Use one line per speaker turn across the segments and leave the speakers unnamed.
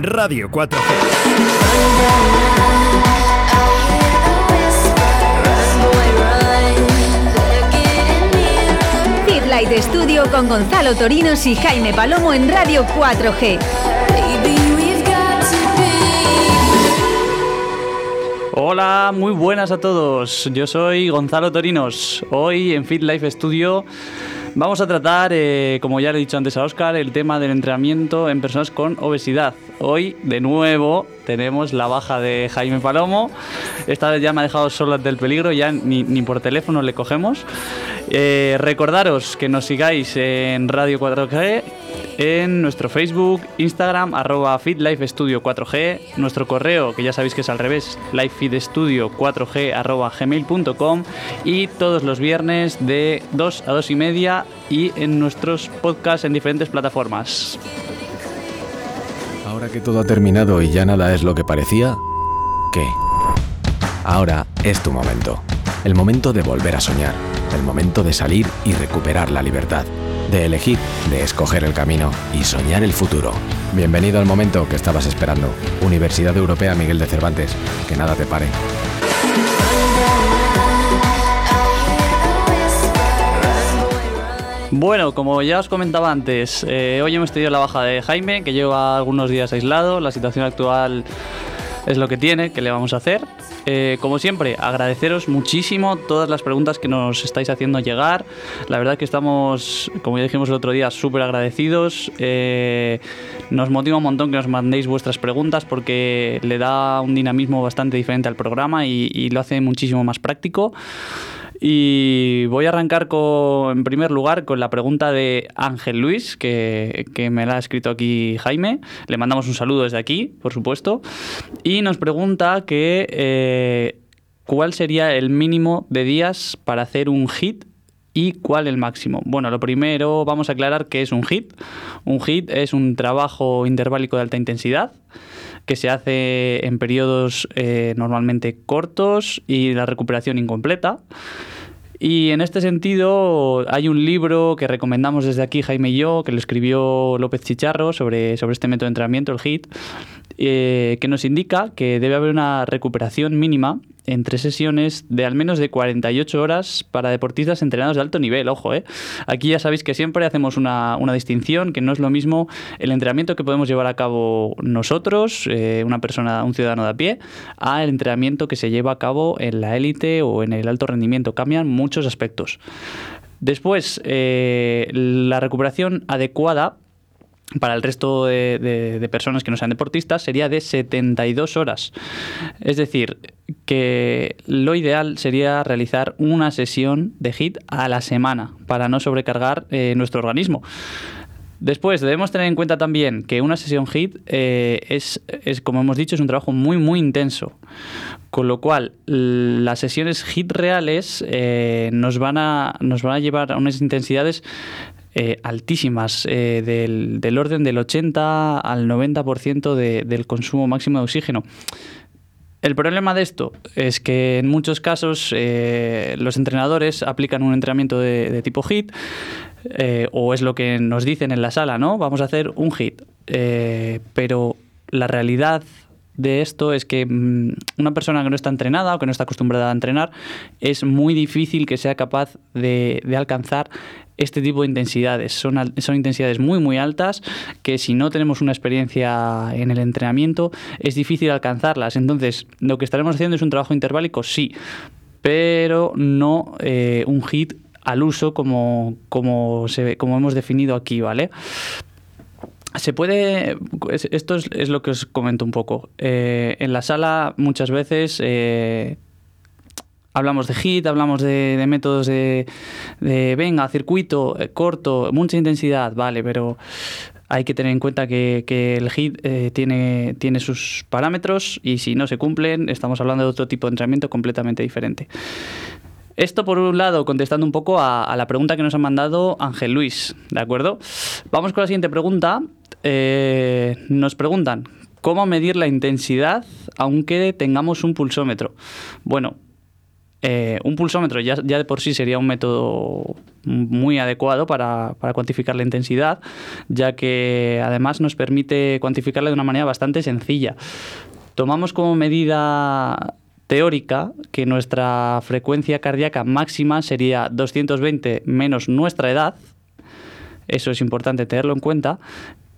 Radio 4G.
Fit Light Studio con Gonzalo Torinos y Jaime Palomo en Radio 4G.
Hola, muy buenas a todos. Yo soy Gonzalo Torinos. Hoy en Fit Life Studio vamos a tratar, eh, como ya le he dicho antes a Oscar, el tema del entrenamiento en personas con obesidad. Hoy, de nuevo, tenemos la baja de Jaime Palomo. Esta vez ya me ha dejado solo del peligro, ya ni, ni por teléfono le cogemos. Eh, recordaros que nos sigáis en Radio 4G, en nuestro Facebook, Instagram, arroba FitLifeStudio 4G, nuestro correo, que ya sabéis que es al revés, lifefeedstudio4g arroba gmail.com y todos los viernes de 2 a 2 y media y en nuestros podcasts en diferentes plataformas.
Ahora que todo ha terminado y ya nada es lo que parecía, ¿qué? Ahora es tu momento. El momento de volver a soñar. El momento de salir y recuperar la libertad. De elegir, de escoger el camino y soñar el futuro. Bienvenido al momento que estabas esperando. Universidad Europea Miguel de Cervantes. Que nada te pare.
Bueno, como ya os comentaba antes, eh, hoy hemos tenido la baja de Jaime, que lleva algunos días aislado. La situación actual es lo que tiene, ¿qué le vamos a hacer? Eh, como siempre, agradeceros muchísimo todas las preguntas que nos estáis haciendo llegar. La verdad que estamos, como ya dijimos el otro día, súper agradecidos. Eh, nos motiva un montón que nos mandéis vuestras preguntas porque le da un dinamismo bastante diferente al programa y, y lo hace muchísimo más práctico. Y voy a arrancar con, en primer lugar con la pregunta de Ángel Luis, que, que, me la ha escrito aquí Jaime. Le mandamos un saludo desde aquí, por supuesto. Y nos pregunta que eh, cuál sería el mínimo de días para hacer un hit y cuál el máximo. Bueno, lo primero vamos a aclarar qué es un hit. Un hit es un trabajo interválico de alta intensidad que se hace en periodos eh, normalmente cortos y la recuperación incompleta. Y en este sentido hay un libro que recomendamos desde aquí Jaime y yo, que lo escribió López Chicharro sobre, sobre este método de entrenamiento, el HIT, eh, que nos indica que debe haber una recuperación mínima entre sesiones de al menos de 48 horas para deportistas entrenados de alto nivel, ojo, ¿eh? Aquí ya sabéis que siempre hacemos una, una distinción, que no es lo mismo el entrenamiento que podemos llevar a cabo nosotros, eh, una persona, un ciudadano de a pie, a el entrenamiento que se lleva a cabo en la élite o en el alto rendimiento. Cambian muchos aspectos. Después, eh, la recuperación adecuada para el resto de, personas que no sean deportistas sería de 72 horas. Es decir, que lo ideal sería realizar una sesión de HIT a la semana para no sobrecargar eh, nuestro organismo. Después debemos tener en cuenta también que una sesión HIT eh, es, es, como hemos dicho, es un trabajo muy, muy intenso. Con lo cual, las sesiones HIT reales eh, nos, van a, nos van a llevar a unas intensidades eh, altísimas, eh, del, del, orden del 80 al 90% de, del consumo máximo de oxígeno. El problema de esto es que en muchos casos eh, los entrenadores aplican un entrenamiento de, tipo HIT o es lo que nos dicen en la sala, ¿no? Vamos a hacer un HIT. Pero la realidad de esto es que mmm, una persona que no está entrenada o que no está acostumbrada a entrenar es muy difícil que sea capaz de, de alcanzar este tipo de intensidades. Son, son, intensidades muy, muy altas que si no tenemos una experiencia en el entrenamiento es difícil alcanzarlas. Entonces, lo que estaremos haciendo es un trabajo interválico, sí, pero no eh, un hit al uso como, como, hemos definido aquí, ¿vale? Se puede, esto es, es, lo que os comento un poco. Eh, en la sala muchas veces eh, hablamos de HIT, hablamos de, métodos de, de, venga, circuito eh, corto, mucha intensidad, vale, pero hay que tener en cuenta que, el HIT eh, tiene, tiene sus parámetros y si no se cumplen, estamos hablando de otro tipo de entrenamiento completamente diferente. Esto por un lado, contestando un poco a, a, la pregunta que nos ha mandado Ángel Luis, ¿de acuerdo? Vamos con la siguiente pregunta. Eh, nos preguntan, ¿cómo medir la intensidad aunque tengamos un pulsómetro? Bueno, eh, un pulsómetro ya, ya, de por sí sería un método muy adecuado para, para, cuantificar la intensidad, ya que además nos permite cuantificarla de una manera bastante sencilla. Tomamos como medida teórica que nuestra frecuencia cardíaca máxima sería 220 menos nuestra edad, eso es importante tenerlo en cuenta,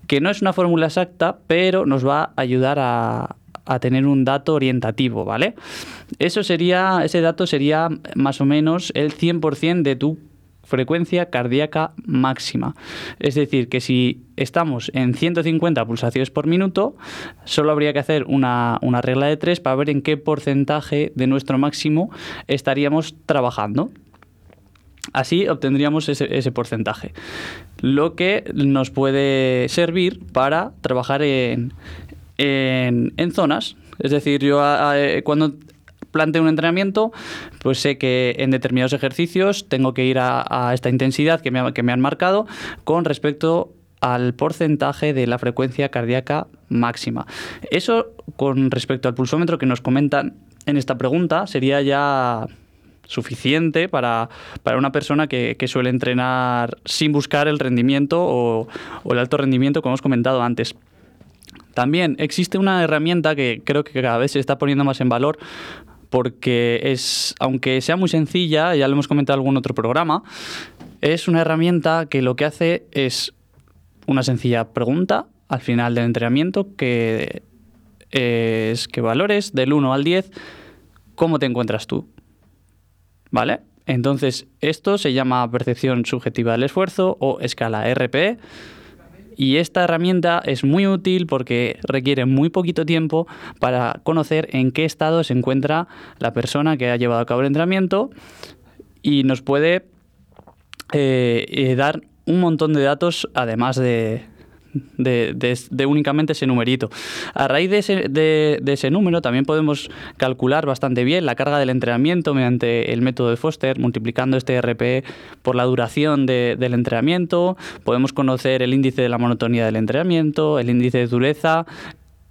que no es una fórmula exacta, pero nos va a ayudar a, a tener un dato orientativo, ¿vale? Eso sería, ese dato sería más o menos el 100% de tu frecuencia cardíaca máxima. Es decir, que si estamos en 150 pulsaciones por minuto, solo habría que hacer una, una, regla de 3 para ver en qué porcentaje de nuestro máximo estaríamos trabajando. Así obtendríamos ese, ese porcentaje. Lo que nos puede servir para trabajar en, en, zonas. Es decir, yo a, cuando planteo un entrenamiento, pues sé que en determinados ejercicios tengo que ir a, esta intensidad que me, que me han marcado con respecto al porcentaje de la frecuencia cardíaca máxima. Eso con respecto al pulsómetro que nos comentan en esta pregunta sería ya suficiente para, para una persona que, que, suele entrenar sin buscar el rendimiento o, o el alto rendimiento como hemos comentado antes. También existe una herramienta que creo que cada vez se está poniendo más en valor porque es, aunque sea muy sencilla, ya lo hemos comentado en algún otro programa, es una herramienta que lo que hace es una sencilla pregunta al final del entrenamiento que es que valores del 1 al 10 cómo te encuentras tú. ¿Vale? Entonces, esto se llama percepción subjetiva del esfuerzo o escala RPE y esta herramienta es muy útil porque requiere muy poquito tiempo para conocer en qué estado se encuentra la persona que ha llevado a cabo el entrenamiento y nos puede eh, eh, dar un montón de datos además de, de, de, únicamente ese numerito. A raíz de ese, de, ese, número también podemos calcular bastante bien la carga del entrenamiento mediante el método de Foster, multiplicando este RPE por la duración del entrenamiento. Podemos conocer el índice de la monotonía del entrenamiento, el índice de dureza,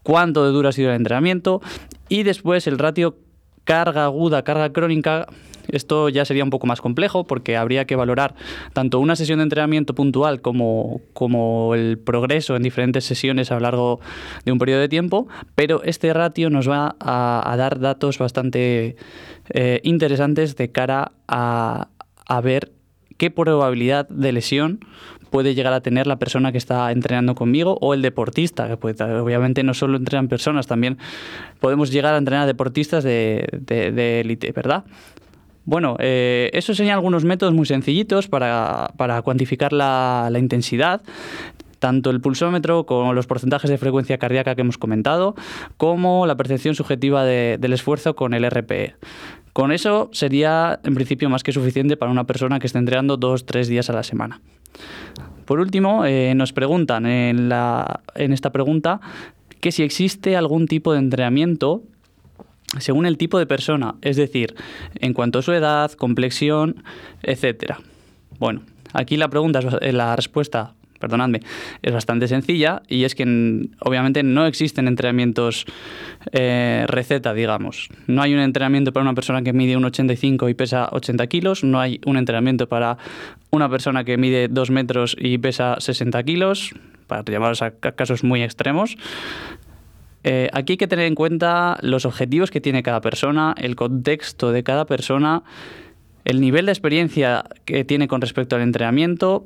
cuánto de duro ha sido el entrenamiento y después el ratio carga aguda, carga crónica esto ya sería un poco más complejo porque habría que valorar tanto una sesión de entrenamiento puntual como, como el progreso en diferentes sesiones a lo largo de un periodo de tiempo, pero este ratio nos va a, dar datos bastante eh, interesantes de cara a, a ver qué probabilidad de lesión puede llegar a tener la persona que está entrenando conmigo o el deportista, que puede, obviamente no solo entrenan personas, también podemos llegar a entrenar deportistas de, de, de élite, ¿verdad? Bueno, eh, eso serían algunos métodos muy sencillitos para, para cuantificar la, la intensidad tanto el pulsómetro con los porcentajes de frecuencia cardíaca que hemos comentado, como la percepción subjetiva de, del esfuerzo con el RPE. Con eso sería, en principio, más que suficiente para una persona que esté entrenando dos, tres días a la semana. Por último, eh, nos preguntan en, la, en esta pregunta que si existe algún tipo de entrenamiento según el tipo de persona, es decir, en cuanto a su edad, complexión, etcétera. Bueno, aquí la pregunta, la respuesta perdonadme, es bastante sencilla y es que obviamente no existen entrenamientos eh, receta, digamos. No hay un entrenamiento para una persona que mide 1,85 y pesa 80 kilos, no hay un entrenamiento para una persona que mide 2 metros y pesa 60 kilos, para llamaros a casos muy extremos. Eh, aquí hay que tener en cuenta los objetivos que tiene cada persona, el contexto de cada persona, el nivel de experiencia que tiene con respecto al entrenamiento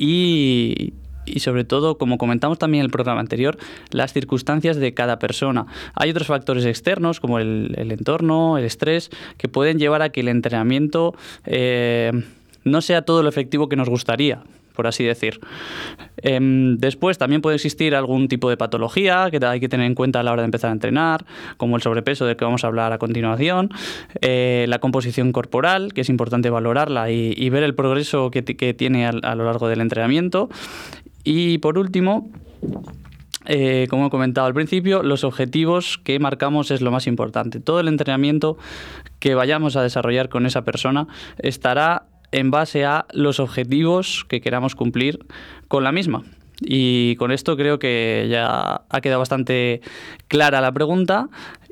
y, sobre todo, como comentamos también en el programa anterior, las circunstancias de cada persona. Hay otros factores externos como el, el entorno, el estrés, que pueden llevar a que el entrenamiento eh, no sea todo lo efectivo que nos gustaría por así decir. Eh, después también puede existir algún tipo de patología que hay que tener en cuenta a la hora de empezar a entrenar, como el sobrepeso del que vamos a hablar a continuación, eh, la composición corporal, que es importante valorarla y, ver el progreso que, tiene a, a lo largo del entrenamiento. Y por último, eh, como he comentado al principio, los objetivos que marcamos es lo más importante. Todo el entrenamiento que vayamos a desarrollar con esa persona estará en base a los objetivos que queramos cumplir con la misma. Y con esto creo que ya ha quedado bastante clara la pregunta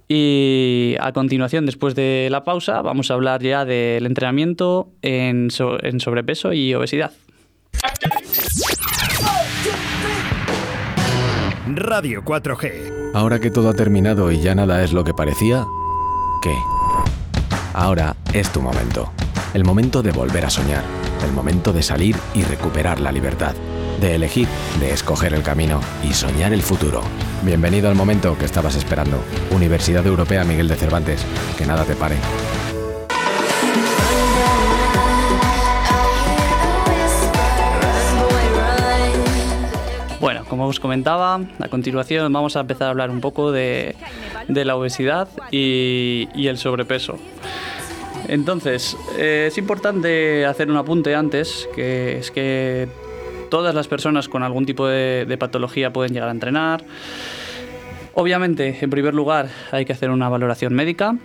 Y a continuación, después de la pausa, vamos a hablar ya del entrenamiento en, en sobrepeso y obesidad.
Radio 4G.
Ahora que todo ha terminado y ya nada es lo que parecía, ¿qué? Ahora es tu momento. El momento de volver a soñar. El momento de salir y recuperar la libertad. De elegir, de escoger el camino y soñar el futuro. Bienvenido al momento que estabas esperando. Universidad Europea Miguel de Cervantes. Que nada te pare.
Bueno, como os comentaba, a continuación vamos a empezar a hablar un poco de, la obesidad y, el sobrepeso. Entonces, eh, es importante hacer un apunte antes, que es que todas las personas con algún tipo de, patología pueden llegar a entrenar. Obviamente, en primer lugar, hay que hacer una valoración médica.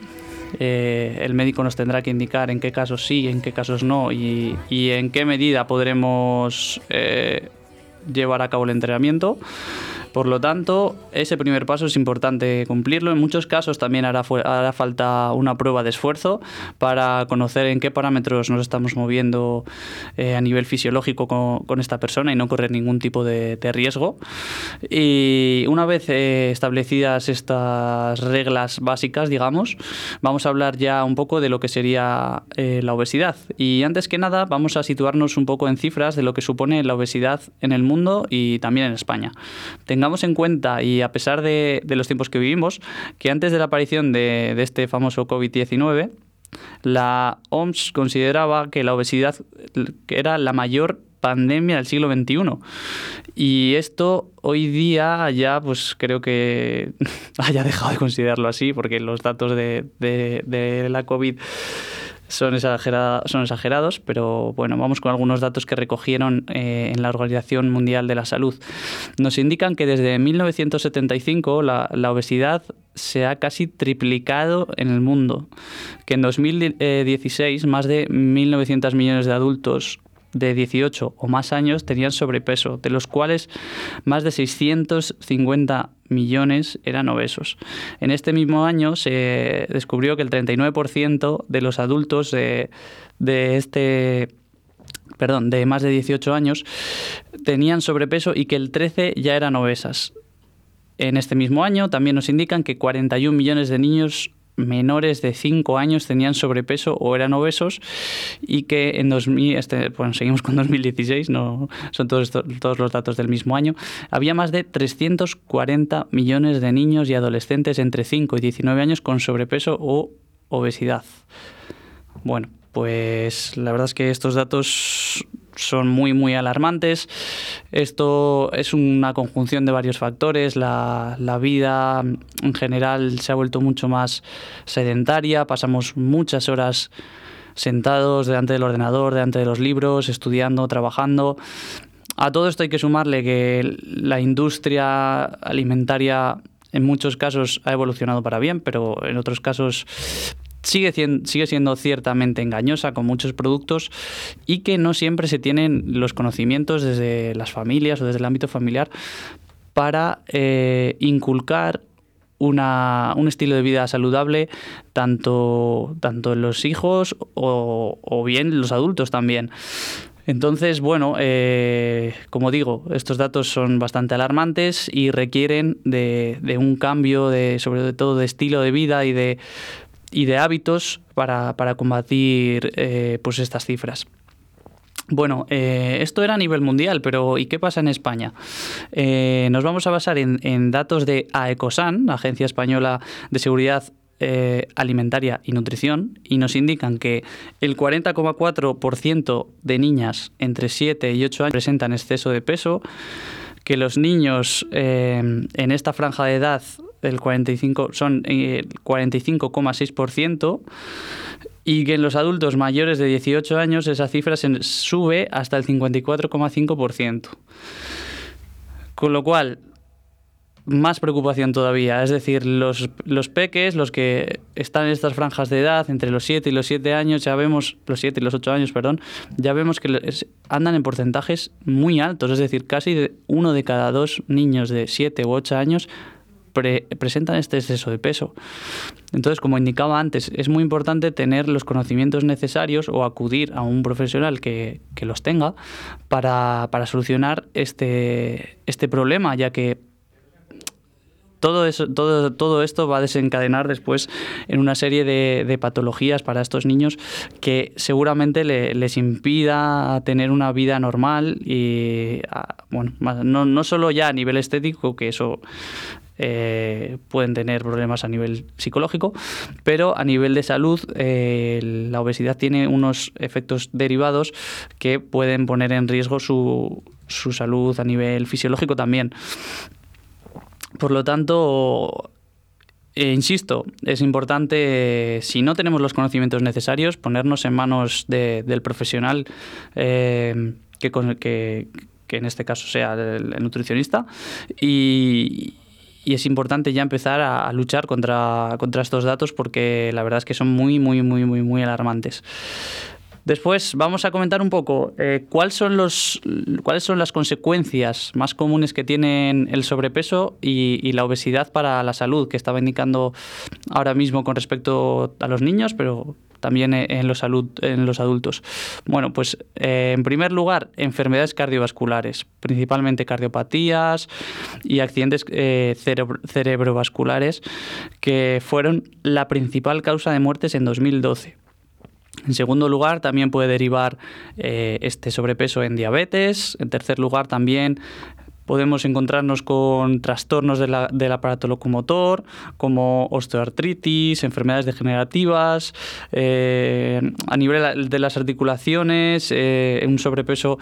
Eh, el médico nos tendrá que indicar en qué casos sí, en qué casos no y, en qué medida podremos eh, llevar a cabo el entrenamiento. Por lo tanto, ese primer paso es importante cumplirlo. En muchos casos también hará, falta una prueba de esfuerzo para conocer en qué parámetros nos estamos moviendo eh, a nivel fisiológico con, esta persona y no correr ningún tipo de, riesgo. Y una vez eh, establecidas estas reglas básicas, digamos, vamos a hablar ya un poco de lo que sería eh, la obesidad. Y antes que nada, vamos a situarnos un poco en cifras de lo que supone la obesidad en el mundo y también en España tengamos en cuenta, y a pesar de, los tiempos que vivimos, que antes de la aparición de, este famoso COVID-19, la OMS consideraba que la obesidad era la mayor pandemia del siglo XXI. Y esto hoy día ya, pues creo que haya dejado de considerarlo así, porque los datos de, de la COVID son, son exagerados, pero bueno, vamos con algunos datos que recogieron eh, en la Organización Mundial de la Salud. Nos indican que desde 1975 la, la obesidad se ha casi triplicado en el mundo, que en 2016 más de 1.900 millones de adultos de 18 o más años tenían sobrepeso, de los cuales más de 650 millones eran obesos. En este mismo año se descubrió que el 39% de los adultos de, este perdón, de más de 18 años tenían sobrepeso y que el 13 ya eran obesas. En este mismo año también nos indican que 41 millones de niños menores de 5 años tenían sobrepeso o eran obesos y que en 2000, este, bueno, seguimos con 2016, no son todos, todos los datos del mismo año, había más de 340 millones de niños y adolescentes entre 5 y 19 años con sobrepeso o obesidad. Bueno, pues la verdad es que estos datos son muy, muy alarmantes. Esto es una conjunción de varios factores. La, vida en general se ha vuelto mucho más sedentaria. Pasamos muchas horas sentados delante del ordenador, delante de los libros, estudiando, trabajando. A todo esto hay que sumarle que la industria alimentaria en muchos casos ha evolucionado para bien, pero en otros casos sigue, sigue siendo ciertamente engañosa con muchos productos y que no siempre se tienen los conocimientos desde las familias o desde el ámbito familiar para eh, inculcar una, un estilo de vida saludable tanto, tanto en los hijos o, o bien los adultos también. Entonces, bueno, eh, como digo, estos datos son bastante alarmantes y requieren de, de, un cambio, de, sobre todo de estilo de vida y de y de hábitos para, combatir eh, pues estas cifras. Bueno, eh, esto era a nivel mundial, pero ¿y qué pasa en España? Eh, nos vamos a basar en, datos de AECOSAN, Agencia Española de Seguridad Alimentaria y Nutrición, y nos indican que el 40,4% de niñas entre 7 y 8 años presentan exceso de peso, que los niños en esta franja de edad el 45, son el 45,6% y que en los adultos mayores de 18 años esa cifra se sube hasta el 54,5%. Con lo cual, más preocupación todavía. Es decir, los, los, peques, los que están en estas franjas de edad, entre los 7 y los 7 años, ya vemos, los 7 y los 8 años, perdón, ya vemos que andan en porcentajes muy altos. Es decir, casi uno de cada dos niños de 7 u 8 años presentan este exceso de peso. Entonces, como indicaba antes, es muy importante tener los conocimientos necesarios o acudir a un profesional que, los tenga para, para solucionar este, este problema, ya que todo, eso, todo, todo esto va a desencadenar después en una serie de, patologías para estos niños que seguramente les impida tener una vida normal y, bueno, no, no solo ya a nivel estético, que eso eh, pueden tener problemas a nivel psicológico, pero a nivel de salud eh, la obesidad tiene unos efectos derivados que pueden poner en riesgo su, su salud a nivel fisiológico también. Por lo tanto, eh, insisto, es importante, si no tenemos los conocimientos necesarios, ponernos en manos del profesional que, que, en este caso sea el, nutricionista y, es importante ya empezar a, luchar contra, contra estos datos porque la verdad es que son muy, muy, muy, muy, muy alarmantes. Después vamos a comentar un poco eh, cuáles son los cuáles son las consecuencias más comunes que tienen el sobrepeso y, la obesidad para la salud, que estaba indicando ahora mismo con respecto a los niños, pero también en los, en los adultos. Bueno, pues eh, en primer lugar, enfermedades cardiovasculares, principalmente cardiopatías y accidentes eh, cerebrovasculares, que fueron la principal causa de muertes en 2012. En segundo lugar, también puede derivar eh, este sobrepeso en diabetes. En tercer lugar, también podemos encontrarnos con trastornos del aparato locomotor, como osteoartritis, enfermedades degenerativas, eh, a nivel de las articulaciones, eh, un sobrepeso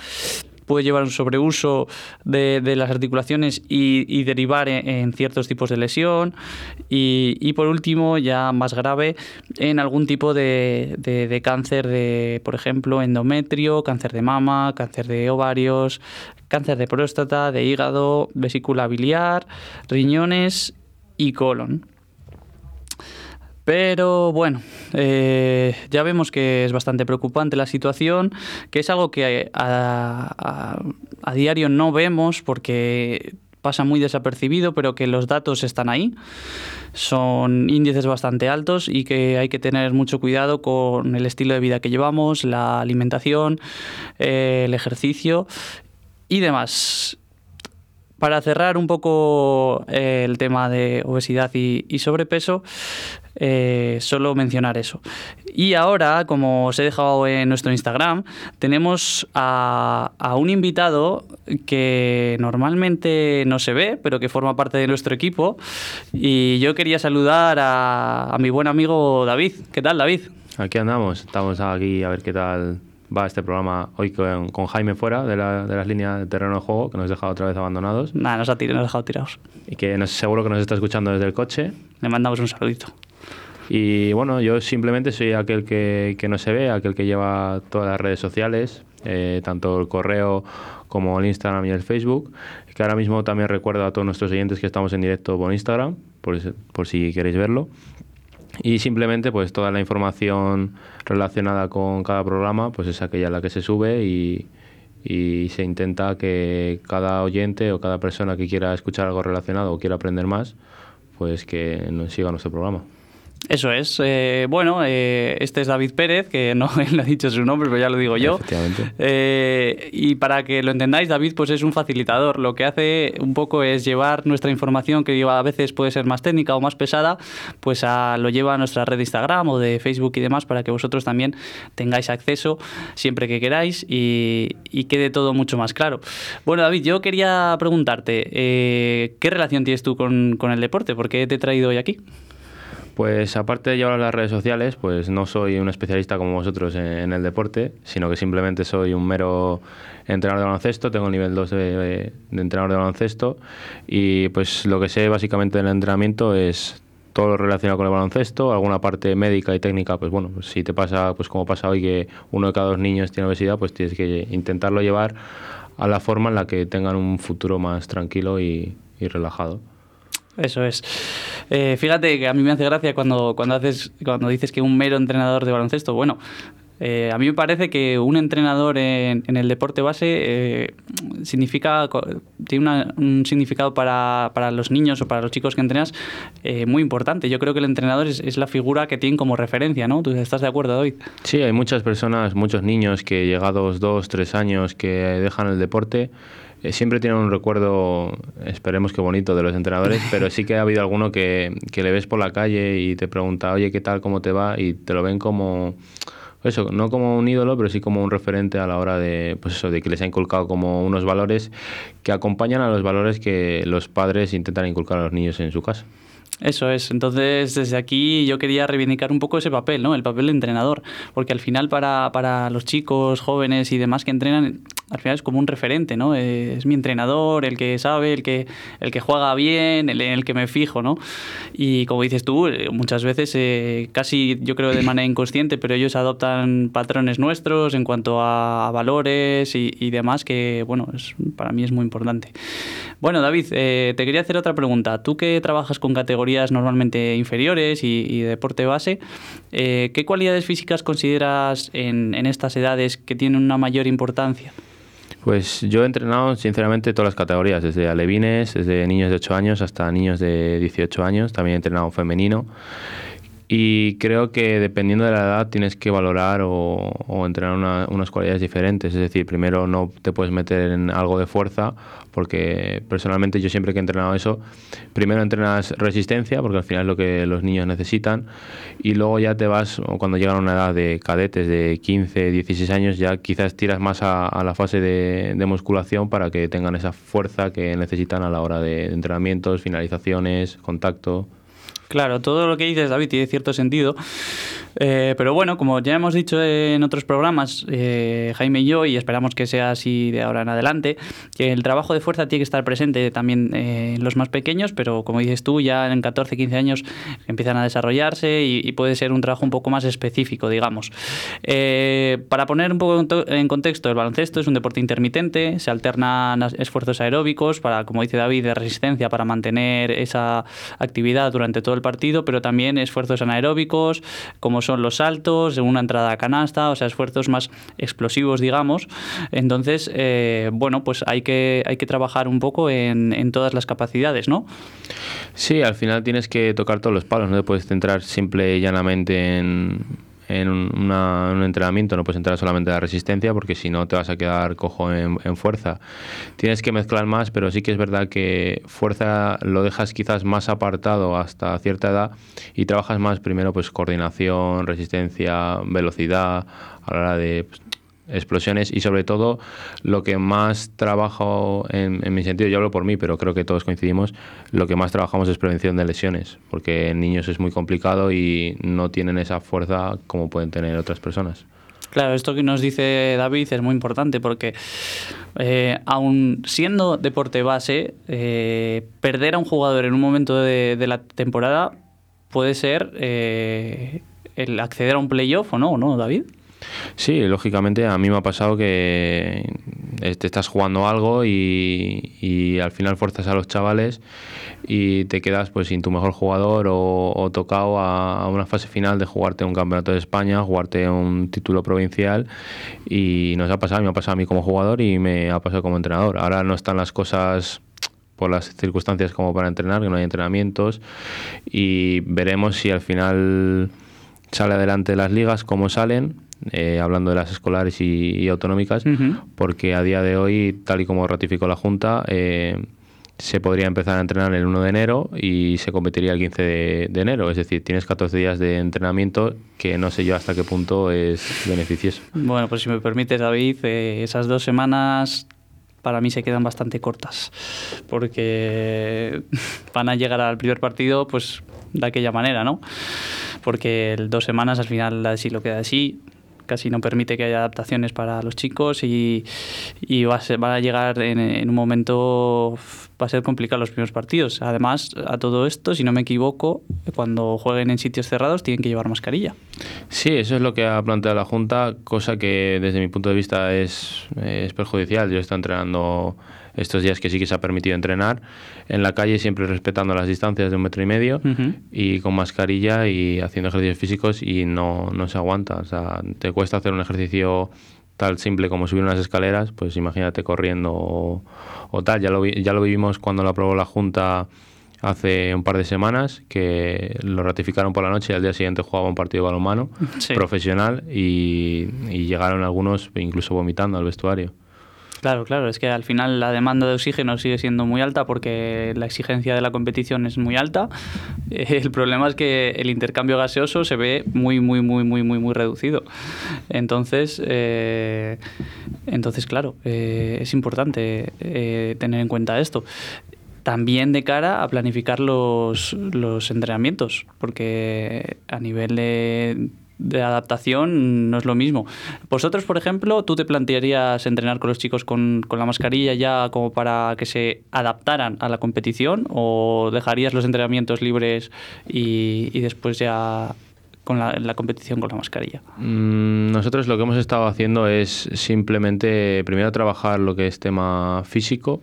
puede llevar un sobreuso de, las articulaciones y, derivar en, ciertos tipos de lesión. Y, por último, ya más grave, en algún tipo de, cáncer de, por ejemplo, endometrio, cáncer de mama, cáncer de ovarios, cáncer de próstata, de hígado, vesícula biliar, riñones y colon. Pero bueno, eh, ya vemos que es bastante preocupante la situación, que es algo que a, diario no vemos porque pasa muy desapercibido, pero que los datos están ahí. Son índices bastante altos y que hay que tener mucho cuidado con el estilo de vida que llevamos, la alimentación, eh, el ejercicio y demás. Para cerrar un poco eh, el tema de obesidad y, sobrepeso, eh, solo mencionar eso. Y ahora, como os he dejado en nuestro Instagram, tenemos a, un invitado que normalmente no se ve, pero que forma parte de nuestro equipo. Y yo quería saludar a, a mi buen amigo David. ¿Qué tal, David?
Aquí andamos, estamos aquí a ver qué tal va este programa hoy con, Jaime fuera de, las líneas de terreno de juego, que nos ha dejado otra vez abandonados.
Nada, nos ha, tirado, nos ha dejado tirados.
Y que nos, seguro que nos está escuchando desde el coche.
Le mandamos un saludito.
Y bueno, yo simplemente soy aquel que, no se ve, aquel que lleva todas las redes sociales, eh, tanto el correo como el Instagram y el Facebook, que ahora mismo también recuerdo a todos nuestros oyentes que estamos en directo por Instagram, por, por si queréis verlo. Y simplemente pues toda la información relacionada con cada programa pues es aquella la que se sube y, y se intenta que cada oyente o cada persona que quiera escuchar algo relacionado o quiera aprender más pues que nos siga nuestro programa.
Eso es. Eh, bueno, eh, este es David Pérez, que no él ha dicho su nombre, pero ya lo digo yo. Eh, y para que lo entendáis, David pues es un facilitador. Lo que hace un poco es llevar nuestra información, que a veces puede ser más técnica o más pesada, pues a, lo lleva a nuestra red de Instagram o de Facebook y demás para que vosotros también tengáis acceso siempre que queráis y, quede todo mucho más claro. Bueno, David, yo quería preguntarte, ¿qué relación tienes tú con, con el deporte? ¿Por qué te he traído hoy aquí?
Pues aparte de llevar las redes sociales, pues no soy un especialista como vosotros en, el deporte, sino que simplemente soy un mero entrenador de baloncesto, tengo el nivel 2 de, entrenador de baloncesto y pues lo que sé básicamente del entrenamiento es todo lo relacionado con el baloncesto, alguna parte médica y técnica, pues bueno, pues si te pasa, pues como pasa hoy que uno de cada dos niños tiene obesidad, pues tienes que intentarlo llevar a la forma en la que tengan un futuro más tranquilo y relajado.
Eso es. Eh, fíjate que a mí me hace gracia cuando, cuando, haces, cuando dices que un mero entrenador de baloncesto, bueno, Eh, a mí me parece que un entrenador en, el deporte base eh, significa, tiene un significado para, para, los niños o para los chicos que entrenas eh, muy importante. Yo creo que el entrenador es, es, la figura que tienen como referencia, ¿no? ¿Tú estás de acuerdo, David?
Sí, hay muchas personas, muchos niños que llegados dos, tres años que dejan el deporte siempre tienen un recuerdo, esperemos que bonito, de los entrenadores, pero sí que ha habido alguno que, que, le ves por la calle y te pregunta, oye, ¿qué tal? ¿Cómo te va? Y te lo ven como, eso, no como un ídolo, pero sí como un referente a la hora de, pues eso, de que les ha inculcado como unos valores que acompañan a los valores que los padres intentan inculcar a los niños en su casa.
Eso es. Entonces, desde aquí yo quería reivindicar un poco ese papel, ¿no? El papel de entrenador. Porque al final, para, para los chicos, jóvenes y demás que entrenan, al final es como un referente, ¿no? Es mi entrenador, el que sabe, el que, el que juega bien, el en el que me fijo, ¿no? Y como dices tú, eh, muchas veces, eh, casi yo creo de manera inconsciente, pero ellos adoptan patrones nuestros en cuanto a, valores y, demás, que, bueno, es, para mí es muy importante. Bueno, David, eh, te quería hacer otra pregunta. Tú que trabajas con categorías normalmente inferiores y, deporte base, eh, ¿qué cualidades físicas consideras en, estas edades que tienen una mayor importancia?
Pues yo he entrenado sinceramente todas las categorías, desde alevines, desde niños de 8 años hasta niños de 18 años, también he entrenado femenino y creo que dependiendo de la edad tienes que valorar o, entrenar unas cualidades diferentes. Es decir, primero no te puedes meter en algo de fuerza, porque personalmente yo siempre que he entrenado eso, primero entrenas resistencia, porque al final es lo que los niños necesitan, y luego ya te vas, cuando llegan a una edad de cadetes de 15, 16 años, ya quizás tiras más a, la fase de, de, musculación para que tengan esa fuerza que necesitan a la hora de entrenamientos, finalizaciones, contacto.
Claro, todo lo que dices, David, tiene cierto sentido. Eh, pero bueno, como ya hemos dicho en otros programas, eh, Jaime y yo, y esperamos que sea así de ahora en adelante, que el trabajo de fuerza tiene que estar presente también eh, en los más pequeños, pero como dices tú, ya en 14, 15 años empiezan a desarrollarse y, puede ser un trabajo un poco más específico, digamos. para poner un poco en contexto, el baloncesto es un deporte intermitente, se alternan esfuerzos aeróbicos para, como dice David, de resistencia para mantener esa actividad durante todo el partido, pero también esfuerzos anaeróbicos, como son los saltos, una entrada a canasta, o sea, esfuerzos más explosivos, digamos. Entonces, eh, bueno, pues hay que, hay que trabajar un poco en, en todas las capacidades, ¿no?
Sí, al final tienes que tocar todos los palos, no te puedes centrar simple y llanamente en en un entrenamiento no puedes entrar solamente a la resistencia porque si no te vas a quedar cojo en, fuerza. Tienes que mezclar más, pero sí que es verdad que fuerza lo dejas quizás más apartado hasta cierta edad y trabajas más primero pues coordinación, resistencia, velocidad a la hora de pues, explosiones y sobre todo lo que más trabajo en, mi sentido, yo hablo por mí, pero creo que todos coincidimos, lo que más trabajamos es prevención de lesiones, porque en niños es muy complicado y no tienen esa fuerza como pueden tener otras personas.
Claro, esto que nos dice David es muy importante porque eh, aun siendo deporte base, eh, perder a un jugador en un momento de, la temporada puede ser eh, el acceder a un playoff o no, ¿no, David?
Sí, lógicamente a mí me ha pasado que te estás jugando algo y, al final fuerzas a los chavales y te quedas pues sin tu mejor jugador o, tocado a, una fase final de jugarte un campeonato de España, jugarte un título provincial y nos ha pasado, me ha pasado a mí como jugador y me ha pasado como entrenador. Ahora no están las cosas por las circunstancias como para entrenar, que no hay entrenamientos y veremos si al final sale adelante las ligas, cómo salen eh, hablando de las escolares y, autonómicas, porque a día de hoy, tal y como ratificó la Junta, eh, se podría empezar a entrenar el 1 de enero y se competiría el 15 de, enero. Es decir, tienes 14 días de entrenamiento que no sé yo hasta qué punto es beneficioso.
Bueno, pues si me permites, David, eh, esas dos semanas para mí se quedan bastante cortas porque van a llegar al primer partido pues de aquella manera, ¿no? Porque dos semanas al final así lo queda así casi no permite que haya adaptaciones para los chicos y, y va a ser, van a llegar en, un momento, va a ser complicado los primeros partidos. Además, a todo esto, si no me equivoco, cuando jueguen en sitios cerrados tienen que llevar mascarilla.
Sí, eso es lo que ha planteado la Junta, cosa que desde mi punto de vista es, es perjudicial. Yo estoy entrenando estos días que sí que se ha permitido entrenar, en la calle siempre respetando las distancias de un metro y medio y con mascarilla y haciendo ejercicios físicos y no, no se aguanta. O sea, te cuesta hacer un ejercicio tal simple como subir unas escaleras, pues imagínate corriendo o, tal. Ya lo, ya lo vivimos cuando lo aprobó la Junta hace un par de semanas, que lo ratificaron por la noche y al día siguiente jugaba un partido de balonmano profesional y, y llegaron algunos incluso vomitando al vestuario.
Claro, claro, es que al final la demanda de oxígeno sigue siendo muy alta porque la exigencia de la competición es muy alta. El problema es que el intercambio gaseoso se ve muy, muy, muy, muy, muy, muy reducido. Entonces, eh, entonces claro, eh, es importante eh, tener en cuenta esto también de cara a planificar los, los entrenamientos, porque a nivel de de adaptación no es lo mismo. Vosotros, por ejemplo, ¿tú te plantearías entrenar con los chicos con, la mascarilla ya como para que se adaptaran a la competición o dejarías los entrenamientos libres y, después ya con la, competición con la mascarilla?
Mm, nosotros lo que hemos estado haciendo es simplemente primero trabajar lo que es tema físico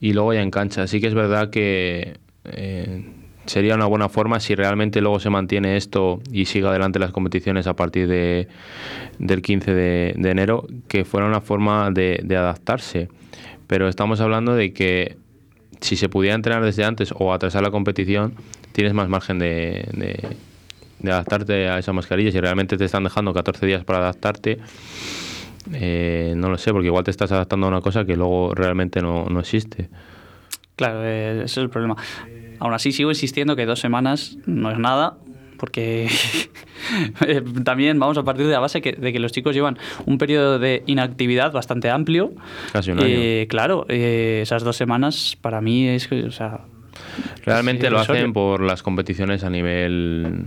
y luego ya en cancha. Sí que es verdad que... Eh, sería una buena forma si realmente luego se mantiene esto y sigue adelante las competiciones a partir de, del 15 de, enero, que fuera una forma de, adaptarse. Pero estamos hablando de que si se pudiera entrenar desde antes o atrasar la competición, tienes más margen de, de, adaptarte a esa mascarilla. Si realmente te están dejando 14 días para adaptarte, eh, no lo sé, porque igual te estás adaptando a una cosa que luego realmente no, no existe.
Claro, eh, ese es el problema. Aún así sigo insistiendo que dos semanas no es nada, porque también vamos a partir de la base de que los chicos llevan un periodo de inactividad bastante amplio.
Casi un año.
Eh, claro, eh, esas dos semanas para mí es, o sea,
Realmente lo hacen por las competiciones a nivel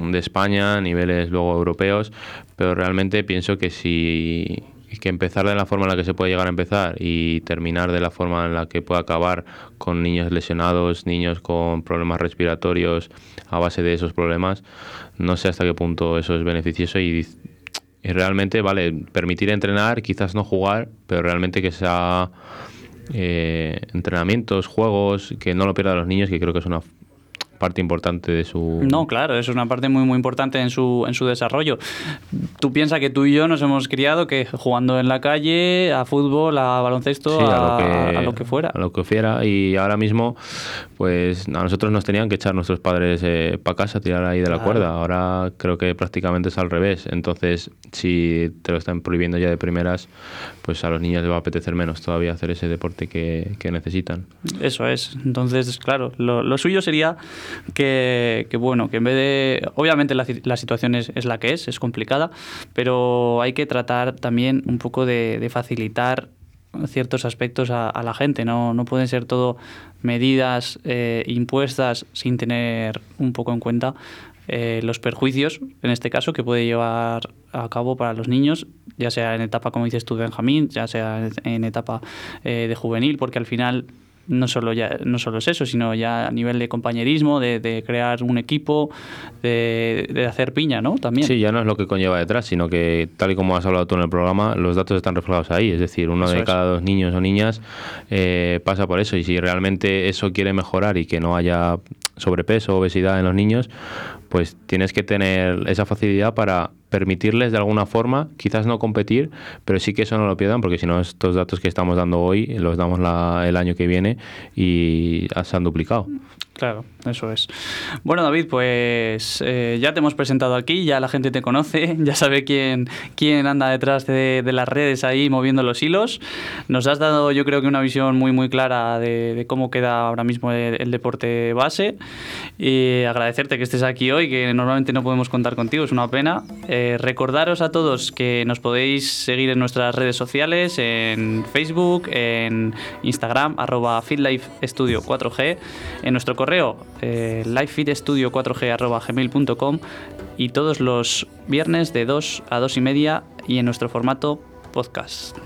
de España, a niveles luego europeos, pero realmente pienso que si que empezar de la forma en la que se puede llegar a empezar y terminar de la forma en la que puede acabar con niños lesionados, niños con problemas respiratorios a base de esos problemas, no sé hasta qué punto eso es beneficioso y, realmente, vale, permitir entrenar, quizás no jugar, pero realmente que sea eh, entrenamientos, juegos, que no lo pierdan los niños, que creo que es una parte importante de su...
No, claro, es una parte muy muy importante en su, en su desarrollo. Tú piensas que tú y yo nos hemos criado que jugando en la calle, a fútbol, a baloncesto, a, lo que, fuera.
A lo que fuera. Y ahora mismo, pues a nosotros nos tenían que echar nuestros padres eh, para casa, tirar ahí de la cuerda. Ahora creo que prácticamente es al revés. Entonces, si te lo están prohibiendo ya de primeras, pues a los niños les va a apetecer menos todavía hacer ese deporte que, que necesitan.
Eso es. Entonces, claro, lo, lo suyo sería que, bueno, que en vez de... Obviamente la, la situación es, es, la que es, es complicada, pero hay que tratar también un poco de, facilitar ciertos aspectos a, la gente, ¿no? no pueden ser todo medidas eh, impuestas sin tener un poco en cuenta eh, los perjuicios, en este caso, que puede llevar a cabo para los niños, ya sea en etapa, como dices tú, Benjamín, ya sea en etapa eh, de juvenil, porque al final no solo, ya, no solo es eso, sino ya a nivel de compañerismo, de, de crear un equipo, de, de, hacer piña, ¿no? También.
Sí, ya no es lo que conlleva detrás, sino que tal y como has hablado tú en el programa, los datos están reflejados ahí. Es decir, uno de cada dos niños o niñas eh, pasa por eso. Y si realmente eso quiere mejorar y que no haya sobrepeso o obesidad en los niños, pues tienes que tener esa facilidad para permitirles de alguna forma, quizás no competir, pero sí que eso no lo pierdan, porque si no, estos datos que estamos dando hoy los damos el año que viene y se han duplicado.
Claro, eso es. Bueno, David, pues eh, ya te hemos presentado aquí, ya la gente te conoce, ya sabe quién, quién anda detrás de, las redes ahí moviendo los hilos. Nos has dado, yo creo que una visión muy, muy clara de, cómo queda ahora mismo el, deporte base. Y agradecerte que estés aquí hoy, que normalmente no podemos contar contigo, es una pena. Eh, recordaros a todos que nos podéis seguir en nuestras redes sociales, en Facebook, en Instagram, arroba 4G, en nuestro correo correo eh, 4 gmail.com y todos los viernes de 2 a 2 y media y en nuestro formato podcast.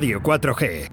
Radio 4G.